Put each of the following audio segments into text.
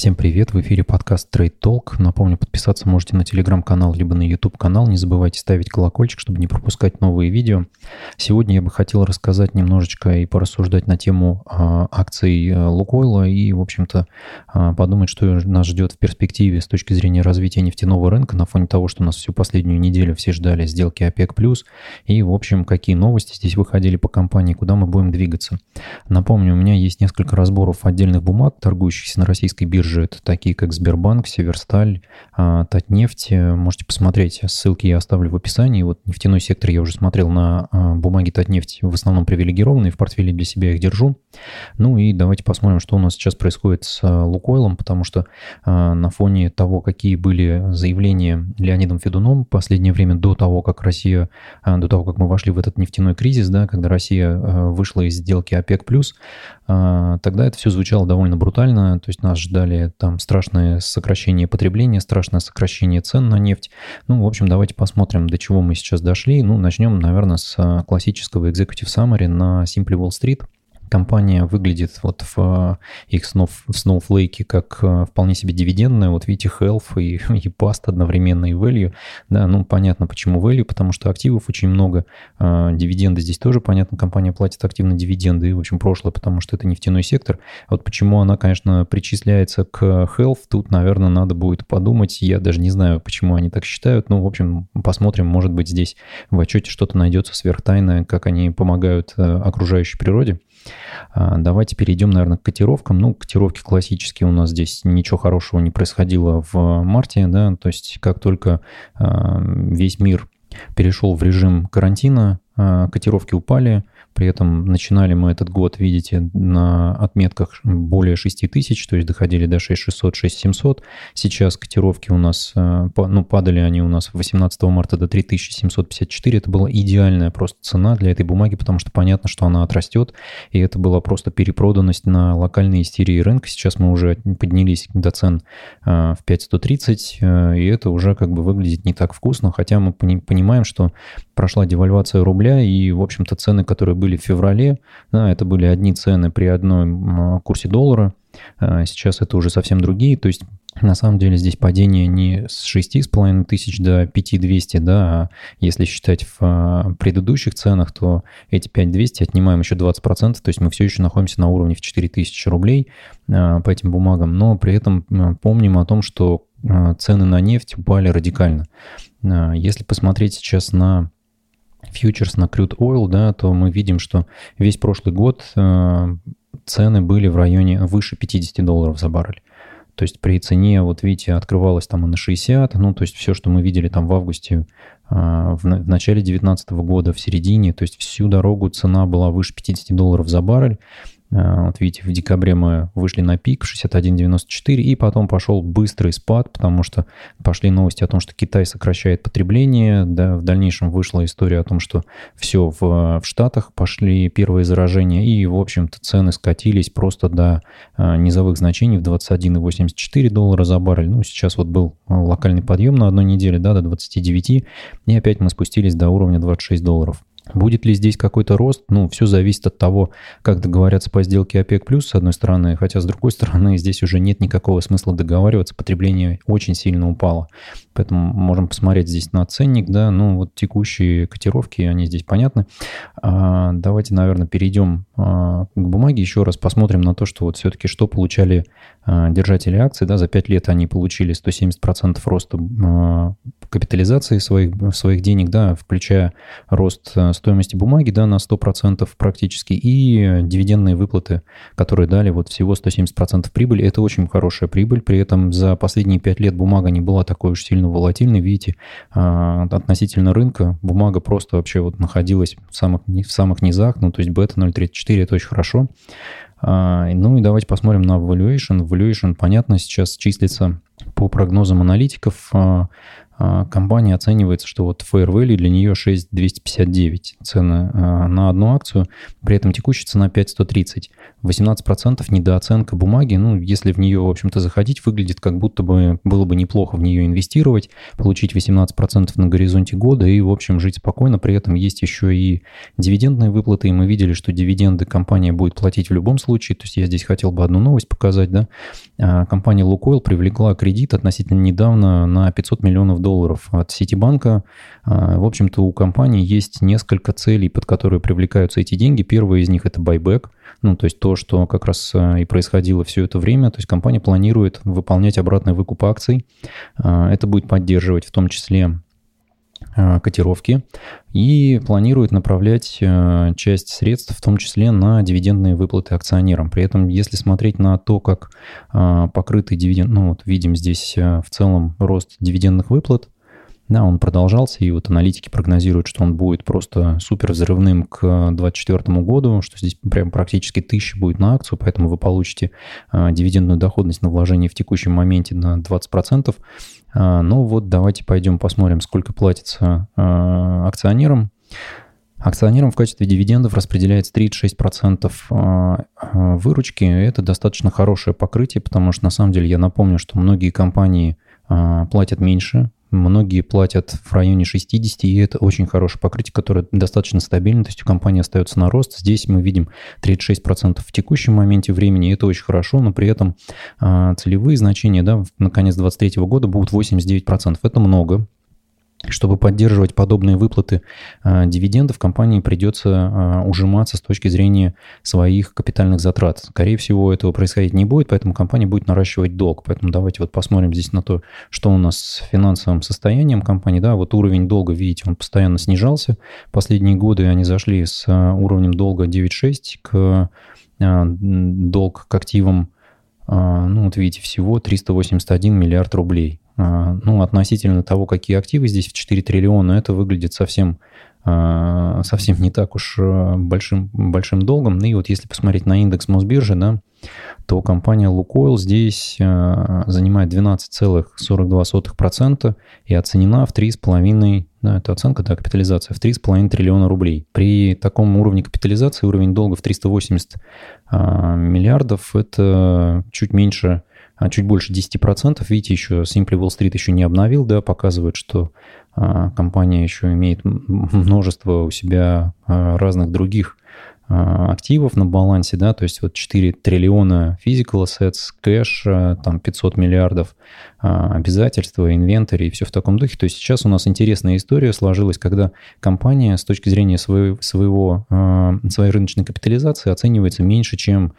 Всем привет, в эфире подкаст Trade Talk. Напомню, подписаться можете на телеграм-канал, либо на YouTube-канал. Не забывайте ставить колокольчик, чтобы не пропускать новые видео. Сегодня я бы хотел рассказать немножечко и порассуждать на тему а, акций э, Лукойла и, в общем-то, а, подумать, что нас ждет в перспективе с точки зрения развития нефтяного рынка на фоне того, что нас всю последнюю неделю все ждали сделки ОПЕК+, и, в общем, какие новости здесь выходили по компании, куда мы будем двигаться. Напомню, у меня есть несколько разборов отдельных бумаг, торгующихся на российской бирже биржи, такие как Сбербанк, Северсталь, а, Татнефть. Можете посмотреть, ссылки я оставлю в описании. Вот нефтяной сектор я уже смотрел на а, бумаги Татнефть, в основном привилегированные, в портфеле для себя их держу. Ну и давайте посмотрим, что у нас сейчас происходит с а, Лукойлом, потому что на фоне того, какие были заявления Леонидом Федуном в последнее время до того, как Россия, до того, как мы вошли в этот нефтяной кризис, да, когда Россия вышла из сделки ОПЕК+, тогда это все звучало довольно брутально, то есть нас ждали там страшное сокращение потребления, страшное сокращение цен на нефть. Ну, в общем, давайте посмотрим, до чего мы сейчас дошли. Ну, начнем, наверное, с а, классического Executive Summary на Simply Wall Street – компания выглядит вот в э, их в Snowflake как э, вполне себе дивидендная. Вот видите, Health и, и Past одновременно и Value. Да, ну понятно, почему Value, потому что активов очень много. А, дивиденды здесь тоже понятно, компания платит активно дивиденды. И, в общем, прошлое, потому что это нефтяной сектор. А вот почему она, конечно, причисляется к Health, тут, наверное, надо будет подумать. Я даже не знаю, почему они так считают. Ну, в общем, посмотрим, может быть, здесь в отчете что-то найдется сверхтайное, как они помогают э, окружающей природе. А, давайте перейдем, наверное, к котировкам. Ну, котировки классические у нас здесь ничего хорошего не происходило в марте, да, то есть как только а, весь мир перешел в режим карантина, а, котировки упали, при этом начинали мы этот год, видите, на отметках более 6 тысяч, то есть доходили до 6600, 6700. Сейчас котировки у нас, э, ну, падали они у нас 18 марта до 3754. Это была идеальная просто цена для этой бумаги, потому что понятно, что она отрастет, и это была просто перепроданность на локальные истерии рынка. Сейчас мы уже поднялись до цен э, в 5130, э, и это уже как бы выглядит не так вкусно, хотя мы понимаем, что прошла девальвация рубля, и, в общем-то, цены, которые были в феврале, да, это были одни цены при одном курсе доллара, а сейчас это уже совсем другие, то есть на самом деле здесь падение не с 6,5 тысяч до 5200, да, а если считать в а, предыдущих ценах, то эти 5200 отнимаем еще 20%, то есть мы все еще находимся на уровне в 4000 рублей а, по этим бумагам, но при этом помним о том, что цены на нефть упали радикально. Если посмотреть сейчас на фьючерс на crude oil, да, то мы видим, что весь прошлый год э, цены были в районе выше 50 долларов за баррель. То есть при цене, вот видите, открывалось там и на 60, ну, то есть все, что мы видели там в августе, э, в начале 2019 года, в середине, то есть всю дорогу цена была выше 50 долларов за баррель. Э, вот видите, в декабре мы вышли на пик 61.94, и потом пошел быстрый спад, потому что пошли новости о том, что Китай сокращает потребление, да, в дальнейшем вышла история о том, что все в, в Штатах пошли первые заражения, и, в общем-то, цены скатились просто до а, низовых значений в 21,84 доллара за баррель. Ну, сейчас вот был локальный подъем на одной неделе, да, до 29, и опять мы спустились до уровня 26 долларов. Будет ли здесь какой-то рост? Ну, все зависит от того, как договорятся по сделке ОПЕК+, с одной стороны, хотя с другой стороны здесь уже нет никакого смысла договариваться, потребление очень сильно упало. Поэтому можем посмотреть здесь на ценник, да, ну вот текущие котировки, они здесь понятны. А, давайте, наверное, перейдем к бумаге, еще раз посмотрим на то, что вот все-таки что получали а, держатели акций, да, за 5 лет они получили 170% роста а, капитализации своих, своих денег, да, включая рост а, стоимости бумаги, да, на 100% практически, и дивидендные выплаты, которые дали вот всего 170% прибыли. Это очень хорошая прибыль, при этом за последние 5 лет бумага не была такой уж сильно волатильной, видите, а, относительно рынка бумага просто вообще вот находилась в самых, в самых низах, ну, то есть бета 0.34 это очень хорошо. А, ну и давайте посмотрим на valuation. Valuation, понятно, сейчас числится по прогнозам аналитиков а, компания оценивается, что вот fair value для нее 6,259 цены а, на одну акцию, при этом текущая цена 5,130. 18% недооценка бумаги, ну, если в нее, в общем-то, заходить, выглядит как будто бы было бы неплохо в нее инвестировать, получить 18% на горизонте года и, в общем, жить спокойно. При этом есть еще и дивидендные выплаты, и мы видели, что дивиденды компания будет платить в любом случае. То есть я здесь хотел бы одну новость показать, да. А, компания Lukoil привлекла кредит относительно недавно на 500 миллионов долларов от Ситибанка. А, в общем-то, у компании есть несколько целей, под которые привлекаются эти деньги. Первая из них – это байбек, ну, то есть то, что как раз а, и происходило все это время. То есть компания планирует выполнять обратный выкуп акций. Это будет поддерживать в том числе Э, котировки и планирует направлять э, часть средств, в том числе на дивидендные выплаты акционерам. При этом, если смотреть на то, как э, покрытый дивиденд, ну вот видим здесь в целом рост дивидендных выплат, да, он продолжался, и вот аналитики прогнозируют, что он будет просто супер взрывным к 2024 году, что здесь прям практически тысяча будет на акцию, поэтому вы получите дивидендную доходность на вложение в текущем моменте на 20%. А, ну вот давайте пойдем посмотрим, сколько платится а, акционерам. Акционерам в качестве дивидендов распределяется 36% а, выручки. Это достаточно хорошее покрытие, потому что на самом деле я напомню, что многие компании платят меньше, Многие платят в районе 60, и это очень хорошее покрытие, которое достаточно стабильно, то есть у компании остается на рост. Здесь мы видим 36% в текущем моменте времени, и это очень хорошо, но при этом а, целевые значения да, на конец 2023 года будут 89%. Это много, чтобы поддерживать подобные выплаты э, дивидендов, компании придется э, ужиматься с точки зрения своих капитальных затрат. Скорее всего, этого происходить не будет, поэтому компания будет наращивать долг. Поэтому давайте вот посмотрим здесь на то, что у нас с финансовым состоянием компании. Да, вот уровень долга, видите, он постоянно снижался. Последние годы они зашли с э, уровнем долга 9,6 к э, долг к активам, ну вот видите, всего 381 миллиард рублей. А, ну, относительно того, какие активы здесь в 4 триллиона, это выглядит совсем, а, совсем не так уж а, большим, большим долгом. Ну и вот если посмотреть на индекс Мосбиржи, да, то компания Лукойл здесь занимает 12,42% и оценена в 3,5, да, это оценка, да, капитализация, в 3,5 триллиона рублей. При таком уровне капитализации уровень долга в 380 миллиардов – это чуть меньше а, чуть больше 10%. Видите, еще Simply Wall Street еще не обновил, да, показывает, что а, компания еще имеет множество у себя а, разных других активов на балансе, да, то есть вот 4 триллиона physical assets, кэш, а, там 500 миллиардов а, обязательства, инвентарь и все в таком духе. То есть сейчас у нас интересная история сложилась, когда компания с точки зрения своего, своего, своей рыночной капитализации оценивается меньше, чем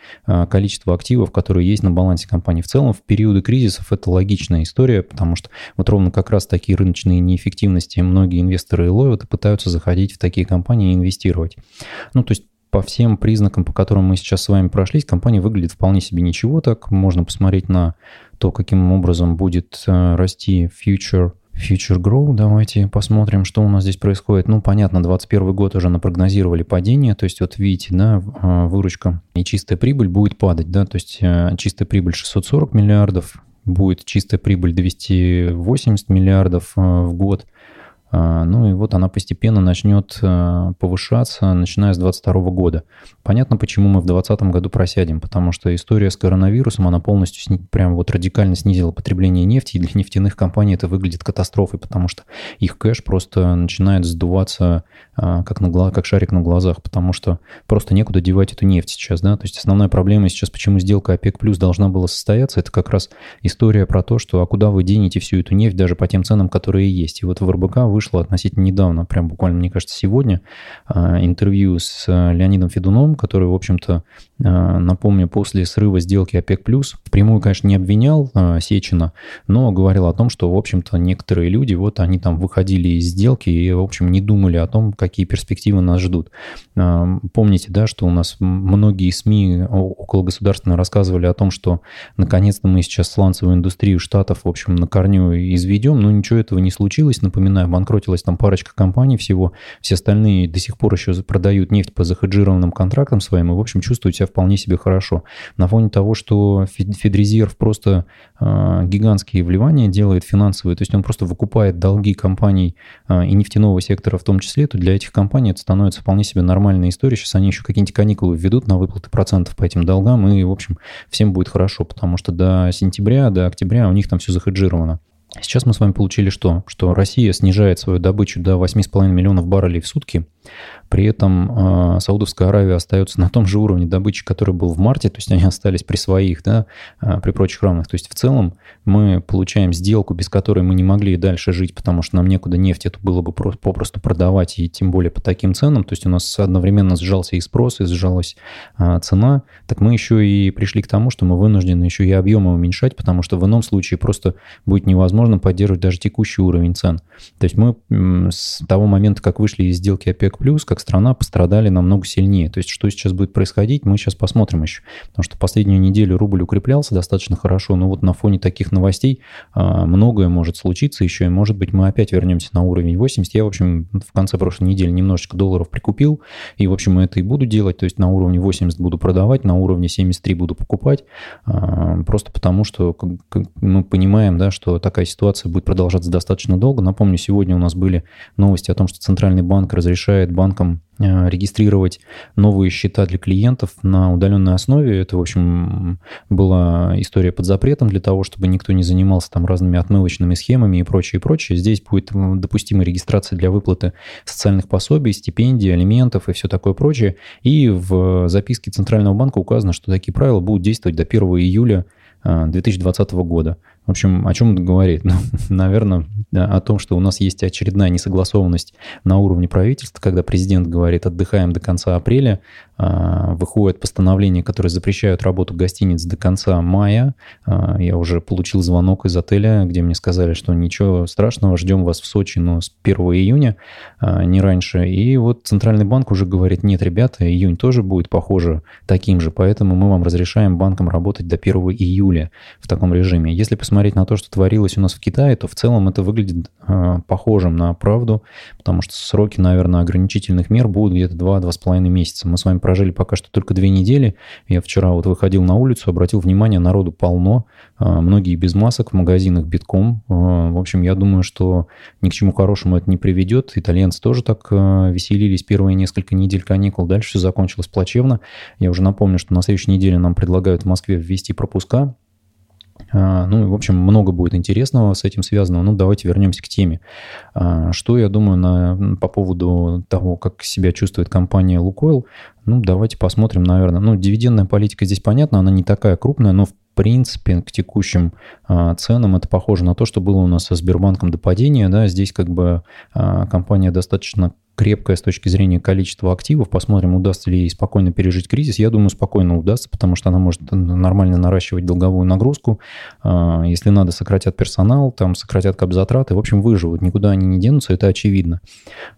количество активов, которые есть на балансе компании. В целом в периоды кризисов это логичная история, потому что вот ровно как раз такие рыночные неэффективности многие инвесторы ловят и пытаются заходить в такие компании и инвестировать. Ну, то есть по всем признакам, по которым мы сейчас с вами прошлись, компания выглядит вполне себе ничего так. Можно посмотреть на то, каким образом будет э, расти future Future Grow, давайте посмотрим, что у нас здесь происходит. Ну, понятно, 2021 год уже напрогнозировали падение, то есть вот видите, да, э, выручка и чистая прибыль будет падать, да, то есть э, чистая прибыль 640 миллиардов, будет чистая прибыль 280 миллиардов в год – ну и вот она постепенно начнет а, повышаться, начиная с 2022 года. Понятно, почему мы в 2020 году просядем, потому что история с коронавирусом, она полностью сни, прям вот радикально снизила потребление нефти, и для нефтяных компаний это выглядит катастрофой, потому что их кэш просто начинает сдуваться а, как, на, как шарик на глазах, потому что просто некуда девать эту нефть сейчас, да, то есть основная проблема сейчас, почему сделка ОПЕК плюс должна была состояться, это как раз история про то, что а куда вы денете всю эту нефть даже по тем ценам, которые есть. И вот в РБК вы вышло относительно недавно, прям буквально, мне кажется, сегодня, а, интервью с а, Леонидом Федуном, который, в общем-то, напомню, после срыва сделки ОПЕК+, впрямую, конечно, не обвинял Сечина, но говорил о том, что, в общем-то, некоторые люди, вот они там выходили из сделки и, в общем, не думали о том, какие перспективы нас ждут. Помните, да, что у нас многие СМИ около государственного рассказывали о том, что наконец-то мы сейчас сланцевую индустрию штатов, в общем, на корню изведем, но ничего этого не случилось. Напоминаю, банк обанкротилась там парочка компаний всего, все остальные до сих пор еще продают нефть по захеджированным контрактам своим и, в общем, чувствуют себя вполне себе хорошо. На фоне того, что Федрезерв просто э, гигантские вливания делает финансовые, то есть он просто выкупает долги компаний э, и нефтяного сектора в том числе, то для этих компаний это становится вполне себе нормальная история. Сейчас они еще какие-нибудь каникулы введут на выплаты процентов по этим долгам, и, в общем, всем будет хорошо, потому что до сентября, до октября у них там все захеджировано. Сейчас мы с вами получили что? Что Россия снижает свою добычу до 8,5 миллионов баррелей в сутки, при этом э, Саудовская Аравия остается на том же уровне добычи, который был в марте, то есть они остались при своих, да, э, при прочих равных. То есть в целом мы получаем сделку, без которой мы не могли дальше жить, потому что нам некуда нефть эту было бы попросту продавать, и тем более по таким ценам. То есть у нас одновременно сжался и спрос, и сжалась э, цена. Так мы еще и пришли к тому, что мы вынуждены еще и объемы уменьшать, потому что в ином случае просто будет невозможно поддерживать даже текущий уровень цен. То есть мы с того момента, как вышли из сделки ОПЕК+, как страна пострадали намного сильнее. То есть что сейчас будет происходить, мы сейчас посмотрим еще. Потому что последнюю неделю рубль укреплялся достаточно хорошо, но вот на фоне таких новостей а, многое может случиться еще, и может быть мы опять вернемся на уровень 80. Я, в общем, в конце прошлой недели немножечко долларов прикупил, и, в общем, это и буду делать, то есть на уровне 80 буду продавать, на уровне 73 буду покупать, а, просто потому что мы понимаем, да, что такая ситуация будет продолжаться достаточно долго. Напомню, сегодня у нас были новости о том, что Центральный банк разрешает банкам Э, регистрировать новые счета для клиентов на удаленной основе. Это, в общем, была история под запретом для того, чтобы никто не занимался там разными отмывочными схемами и прочее, и прочее. Здесь будет допустима регистрация для выплаты социальных пособий, стипендий, алиментов и все такое прочее. И в записке Центрального банка указано, что такие правила будут действовать до 1 июля 2020 э, года. В общем, о чем это говорит? Ну, наверное, о том, что у нас есть очередная несогласованность на уровне правительства, когда президент говорит, отдыхаем до конца апреля, а, выходит постановление, которое запрещает работу гостиниц до конца мая. А, я уже получил звонок из отеля, где мне сказали, что ничего страшного, ждем вас в Сочи, но с 1 июня, а, не раньше. И вот Центральный банк уже говорит, нет, ребята, июнь тоже будет, похоже, таким же, поэтому мы вам разрешаем банкам работать до 1 июля в таком режиме. Если посмотреть посмотреть на то, что творилось у нас в Китае, то в целом это выглядит э, похожим на правду, потому что сроки, наверное, ограничительных мер будут где-то 2-2,5 месяца. Мы с вами прожили пока что только две недели. Я вчера вот выходил на улицу, обратил внимание, народу полно, э, многие без масок, в магазинах битком. Э, в общем, я думаю, что ни к чему хорошему это не приведет. Итальянцы тоже так э, веселились первые несколько недель каникул. Дальше все закончилось плачевно. Я уже напомню, что на следующей неделе нам предлагают в Москве ввести пропуска ну, в общем, много будет интересного с этим связанного. Ну, давайте вернемся к теме. А, что я думаю на, по поводу того, как себя чувствует компания Лукойл? Ну, давайте посмотрим, наверное. Ну, дивидендная политика здесь понятна, она не такая крупная, но в принципе, к текущим а, ценам это похоже на то, что было у нас со Сбербанком до падения. Да, здесь как бы а, компания достаточно крепкая с точки зрения количества активов. Посмотрим, удастся ли ей спокойно пережить кризис. Я думаю, спокойно удастся, потому что она может нормально наращивать долговую нагрузку. А, если надо, сократят персонал, там сократят капзатраты. В общем, выживут. Никуда они не денутся, это очевидно.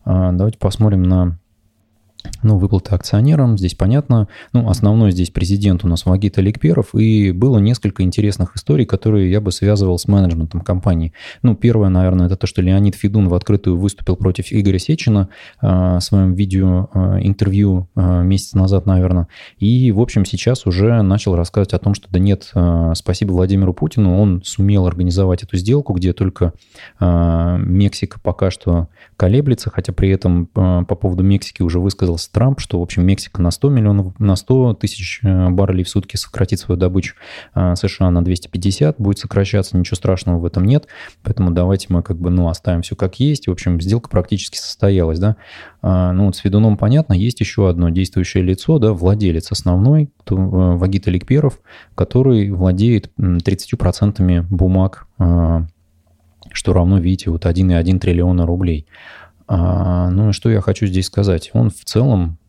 А, давайте посмотрим на ну, выплаты акционерам, здесь понятно. Ну, основной здесь президент у нас Вагит Аликперов, и было несколько интересных историй, которые я бы связывал с менеджментом компании. Ну, первое, наверное, это то, что Леонид Федун в открытую выступил против Игоря Сечина э, в своем видео э, интервью э, месяц назад, наверное, и, в общем, сейчас уже начал рассказывать о том, что да нет, спасибо Владимиру Путину, он сумел организовать эту сделку, где только Мексика пока что колеблется, хотя при этом по поводу Мексики уже высказал высказался Трамп, что, в общем, Мексика на 100 миллионов, на 100 тысяч э, баррелей в сутки сократит свою добычу, а США на 250 будет сокращаться, ничего страшного в этом нет, поэтому давайте мы как бы, ну, оставим все как есть. В общем, сделка практически состоялась, да. А, ну, с Федуном понятно, есть еще одно действующее лицо, да, владелец основной, кто, э, Вагит Аликперов, который владеет 30% бумаг а, что равно, видите, вот 1,1 триллиона рублей. А, ну что я хочу здесь сказать? Он в целом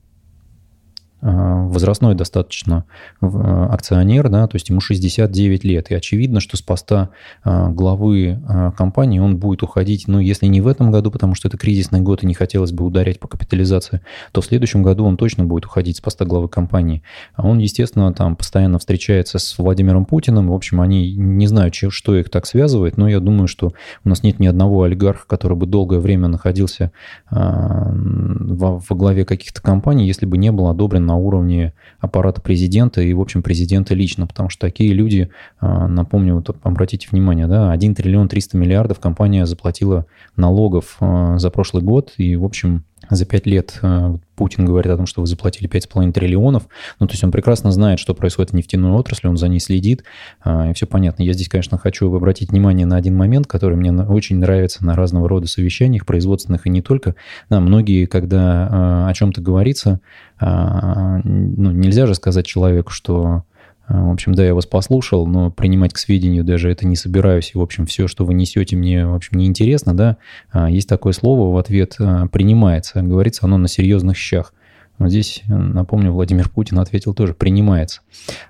возрастной достаточно а, акционер, да, то есть ему 69 лет. И очевидно, что с поста а, главы компании он будет уходить, ну, если не в этом году, потому что это кризисный год и не хотелось бы ударять по капитализации, то в следующем году он точно будет уходить с поста главы компании. А он, естественно, там постоянно встречается с Владимиром Путиным. В общем, они не знают, что их так связывает, но я думаю, что у нас нет ни одного олигарха, который бы долгое время находился во главе каких-то компаний, если бы не был одобрен на уровне аппарата президента и, в общем, президента лично, потому что такие люди, напомню, вот обратите внимание, да, 1 триллион 300 миллиардов компания заплатила налогов за прошлый год, и, в общем, за пять лет э, Путин говорит о том, что вы заплатили 5,5 триллионов. Ну, то есть он прекрасно знает, что происходит в нефтяной отрасли, он за ней следит, э, и все понятно. Я здесь, конечно, хочу обратить внимание на один момент, который мне очень нравится на разного рода совещаниях, производственных и не только. Да, многие, когда э, о чем-то говорится, ну, нельзя же сказать человеку, что в общем, да, я вас послушал, но принимать к сведению даже это не собираюсь. И, в общем, все, что вы несете, мне, в общем, неинтересно, да. А, есть такое слово в ответ а, «принимается». Говорится оно на серьезных щах. Вот здесь, напомню, Владимир Путин ответил тоже «принимается».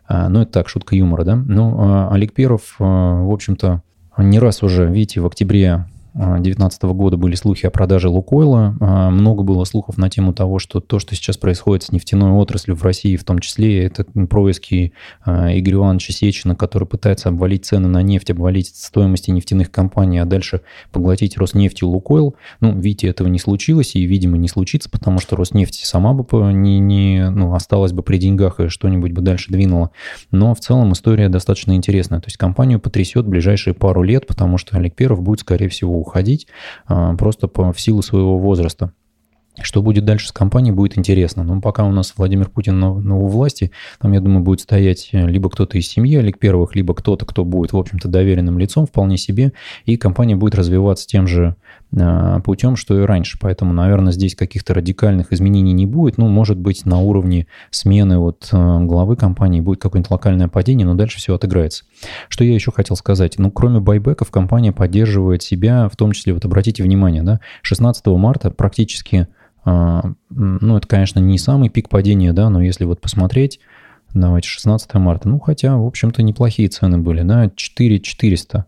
А, ну, это так, шутка юмора, да. Ну, Олег Перов, в общем-то, не раз уже, видите, в октябре 2019 года были слухи о продаже Лукойла. А, много было слухов на тему того, что то, что сейчас происходит с нефтяной отраслью в России, в том числе, это происки а, Игоря Ивановича Сечина, который пытается обвалить цены на нефть, обвалить стоимости нефтяных компаний, а дальше поглотить Роснефть и Лукойл. Ну, видите, этого не случилось и, видимо, не случится, потому что Роснефть сама бы не, не ну, осталась бы при деньгах и что-нибудь бы дальше двинула. Но в целом история достаточно интересная. То есть компанию потрясет ближайшие пару лет, потому что Олег Перов будет, скорее всего, уходить а, просто по, в силу своего возраста. Что будет дальше с компанией, будет интересно. Но пока у нас Владимир Путин на, на у власти, там, я думаю, будет стоять либо кто-то из семьи Олег Первых, либо кто-то, кто будет, в общем-то, доверенным лицом вполне себе, и компания будет развиваться тем же э, путем, что и раньше. Поэтому, наверное, здесь каких-то радикальных изменений не будет. Ну, может быть, на уровне смены вот э, главы компании будет какое-нибудь локальное падение, но дальше все отыграется. Что я еще хотел сказать? Ну, кроме байбеков, компания поддерживает себя, в том числе, вот обратите внимание, да, 16 марта практически а, ну, это, конечно, не самый пик падения, да, но если вот посмотреть, давайте 16 марта, ну, хотя, в общем-то, неплохие цены были, да, 4 400.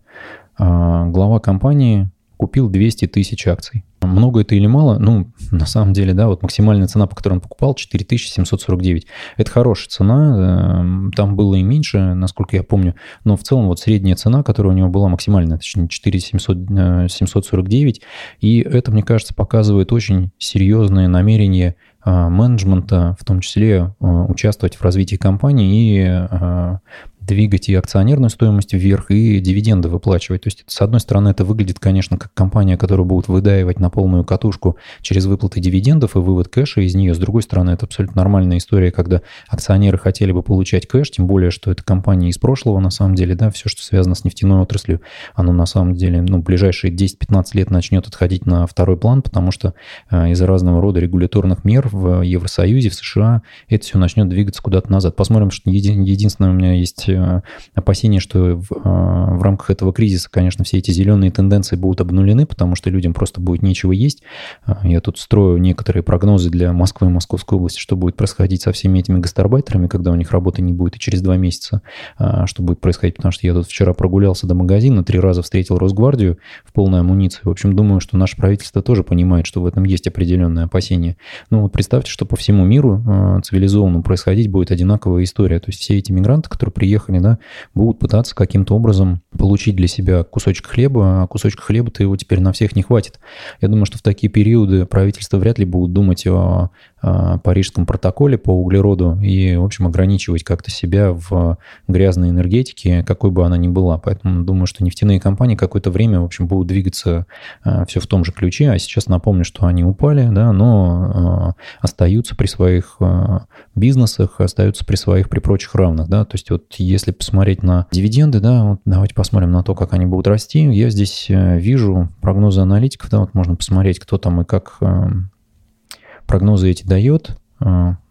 А, глава компании купил 200 тысяч акций. Много это или мало? Ну, на самом деле, да, вот максимальная цена, по которой он покупал, 4749. Это хорошая цена, эм, там было и меньше, насколько я помню, но в целом вот средняя цена, которая у него была максимальная, точнее 4749, э, и это, мне кажется, показывает очень серьезные намерения э, менеджмента, в том числе э, участвовать в развитии компании и двигать и акционерную стоимость вверх, и дивиденды выплачивать. То есть, с одной стороны, это выглядит, конечно, как компания, которая будет выдаивать на полную катушку через выплаты дивидендов и вывод кэша из нее. С другой стороны, это абсолютно нормальная история, когда акционеры хотели бы получать кэш, тем более, что это компания из прошлого, на самом деле, да, все, что связано с нефтяной отраслью, оно на самом деле, ну, ближайшие 10-15 лет начнет отходить на второй план, потому что э, из-за разного рода регуляторных мер в Евросоюзе, в США это все начнет двигаться куда-то назад. Посмотрим, что еди- единственное у меня есть Э, опасения, что в, э, в рамках этого кризиса, конечно, все эти зеленые тенденции будут обнулены, потому что людям просто будет нечего есть. Э, я тут строю некоторые прогнозы для Москвы и Московской области, что будет происходить со всеми этими гастарбайтерами, когда у них работы не будет и через два месяца, что будет происходить, потому что я тут вчера прогулялся до магазина, три раза встретил Росгвардию в полной амуниции. В общем, думаю, что наше правительство тоже понимает, что в этом есть определенные опасения. Ну вот представьте, что по всему миру цивилизованно происходить будет одинаковая история. То есть все эти мигранты, которые приехали компании, да, будут пытаться каким-то образом получить для себя кусочек хлеба, а кусочка хлеба-то его теперь на всех не хватит. Я думаю, что в такие периоды правительства вряд ли будут думать о Парижском протоколе по углероду и, в общем, ограничивать как-то себя в грязной энергетике, какой бы она ни была. Поэтому думаю, что нефтяные компании какое-то время, в общем, будут двигаться а, все в том же ключе. А сейчас напомню, что они упали, да, но а, остаются при своих бизнесах, остаются при своих, при прочих равных, да, то есть вот если посмотреть на дивиденды, да, вот давайте посмотрим на то, как они будут расти. Я здесь э, вижу прогнозы аналитиков, да, вот можно посмотреть, кто там и как э, прогнозы эти дает.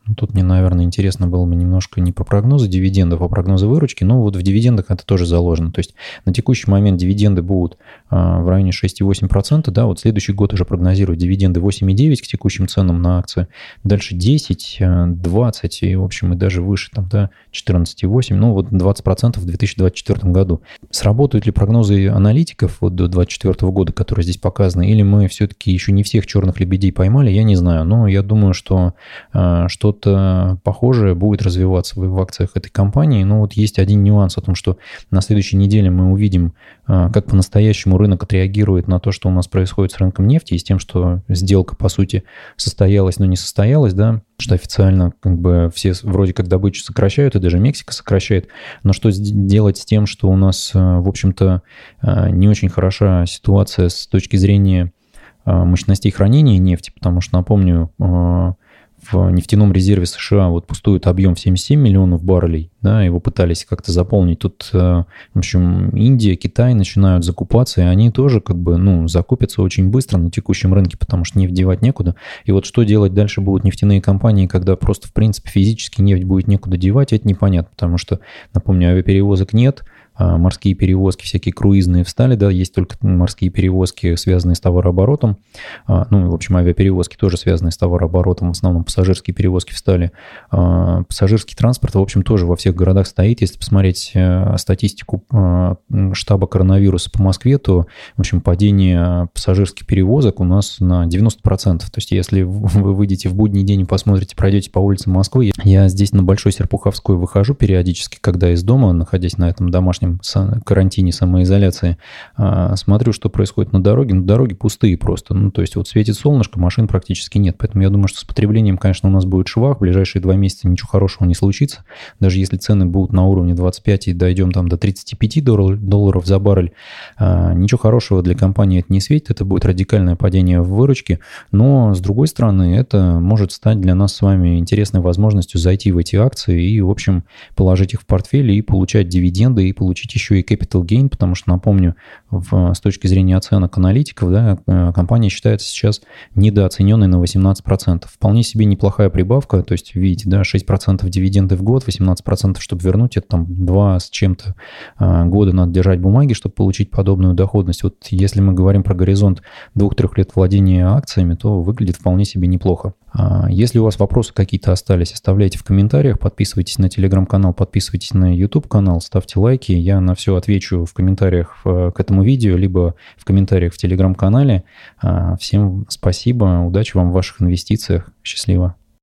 Э, ну, тут мне, наверное, интересно было бы немножко не по прогнозу дивидендов, а прогнозы выручки, но вот в дивидендах это тоже заложено. То есть на текущий момент дивиденды будут а, в районе 6,8%, да, вот следующий год уже прогнозируют дивиденды 8,9% к текущим ценам на акции, дальше 10, 20 а, и, в общем, и даже выше, там, да, 14,8%, ну вот 20% в 2024 году. Сработают ли прогнозы аналитиков вот до 2024 года, которые здесь показаны, или мы все-таки еще не всех черных лебедей поймали, я не знаю, но я думаю, что, а, что что-то похожее будет развиваться в, в акциях этой компании. Но вот есть один нюанс о том, что на следующей неделе мы увидим, а, как по-настоящему рынок отреагирует на то, что у нас происходит с рынком нефти и с тем, что сделка, по сути, состоялась, но не состоялась, да, что официально как бы все вроде как добычу сокращают, и даже Мексика сокращает. Но что делать с тем, что у нас, а, в общем-то, не очень хороша ситуация с точки зрения мощностей хранения нефти, потому что, напомню, в нефтяном резерве США вот пустует объем в 77 миллионов баррелей, да, его пытались как-то заполнить. Тут, э, в общем, Индия, Китай начинают закупаться, и они тоже как бы, ну, закупятся очень быстро на текущем рынке, потому что нефть девать некуда. И вот что делать дальше будут нефтяные компании, когда просто, в принципе, физически нефть будет некуда девать, это непонятно, потому что, напомню, авиаперевозок нет, морские перевозки, всякие круизные встали, да, есть только морские перевозки, связанные с товарооборотом, а, ну, в общем, авиаперевозки тоже связанные с товарооборотом, в основном пассажирские перевозки встали. А, пассажирский транспорт, в общем, тоже во всех городах стоит. Если посмотреть э, статистику штаба коронавируса по Москве, то, в общем, падение пассажирских перевозок у нас на 90%. То есть, если вы выйдете в будний день и посмотрите, пройдете по улице Москвы, я здесь на Большой Серпуховской выхожу периодически, когда из дома, находясь на этом домашнем домашнем карантине, самоизоляции, а, смотрю, что происходит на дороге. Ну, дороги пустые просто. Ну, то есть вот светит солнышко, машин практически нет. Поэтому я думаю, что с потреблением, конечно, у нас будет швах. В ближайшие два месяца ничего хорошего не случится. Даже если цены будут на уровне 25 и дойдем там до 35 долларов за баррель, а, ничего хорошего для компании это не светит. Это будет радикальное падение в выручке. Но, с другой стороны, это может стать для нас с вами интересной возможностью зайти в эти акции и, в общем, положить их в портфель и получать дивиденды и получать получить еще и capital gain, потому что, напомню, в, с точки зрения оценок аналитиков, да, э, компания считается сейчас недооцененной на 18%. Вполне себе неплохая прибавка, то есть, видите, да, 6% дивиденды в год, 18%, чтобы вернуть, это там 2 с чем-то э, года надо держать бумаги, чтобы получить подобную доходность. Вот если мы говорим про горизонт 2-3 лет владения акциями, то выглядит вполне себе неплохо. А, если у вас вопросы какие-то остались, оставляйте в комментариях, подписывайтесь на телеграм-канал, подписывайтесь на YouTube-канал, ставьте лайки. Я на все отвечу в комментариях к этому видео, либо в комментариях в телеграм-канале. А, всем спасибо, удачи вам в ваших инвестициях, счастливо.